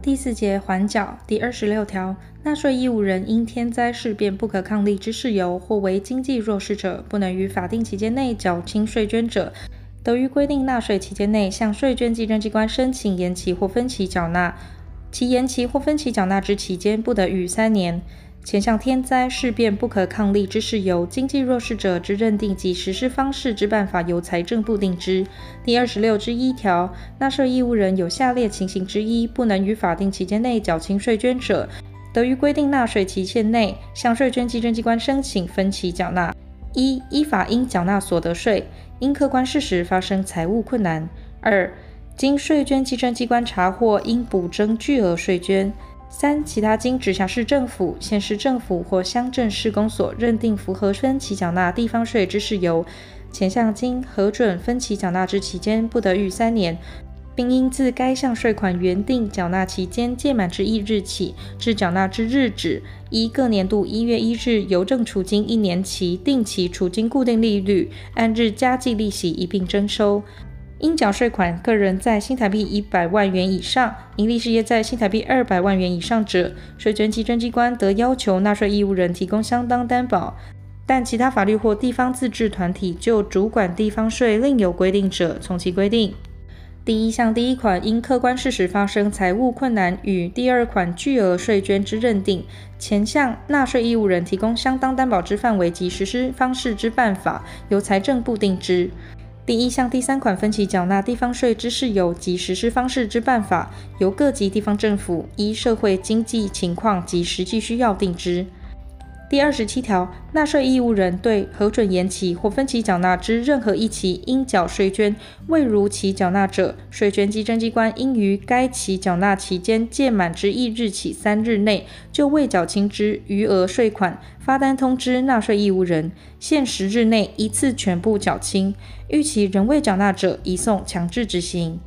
第四节缓缴第二十六条，纳税义务人因天灾事变不可抗力之事由，或为经济弱势者，不能于法定期间内缴清税捐者，得于规定纳税期间内向税捐稽征机关申请延期或分期缴纳，其延期或分期缴纳之期间不得逾三年。前项天灾事变不可抗力之事由，经济弱势者之认定及实施方式之办法，由财政部定之。第二十六之一条，纳税义务人有下列情形之一不能于法定期间内缴清税捐者，得于规定纳税期限内向税捐稽征机关申请分期缴纳：一、依法应缴纳所得税，因客观事实发生财务困难；二、经税捐稽征机关查获应补征巨额税捐。三、其他经直辖市政府、县市政府或乡镇市公所认定符合分期缴纳地方税之事由，前项经核准分期缴纳之期间不得逾三年，并应自该项税款原定缴纳期间届满之一日起至缴纳之日止，依各年度一月一日邮政储金一年期定期储金固定利率按日加计利息一并征收。应缴税款，个人在新台币一百万元以上，营利事业在新台币二百万元以上者，税捐稽征机关得要求纳税义务人提供相当担保。但其他法律或地方自治团体就主管地方税另有规定者，从其规定。第一项第一款因客观事实发生财务困难与第二款巨额税捐之认定，前项纳税义务人提供相当担保之范围及实施方式之办法，由财政部定之。第一项第三款分期缴纳地方税之事由及实施方式之办法，由各级地方政府依社会经济情况及实际需要定之。第二十七条，纳税义务人对核准延期或分期缴纳之任何一期应缴税捐未如期缴纳者，税捐稽征机关应于该期缴纳期间届满之一日起三日内，就未缴清之余额税款发单通知纳税义务人，限十日内一次全部缴清。逾期仍未缴纳者，移送强制执行。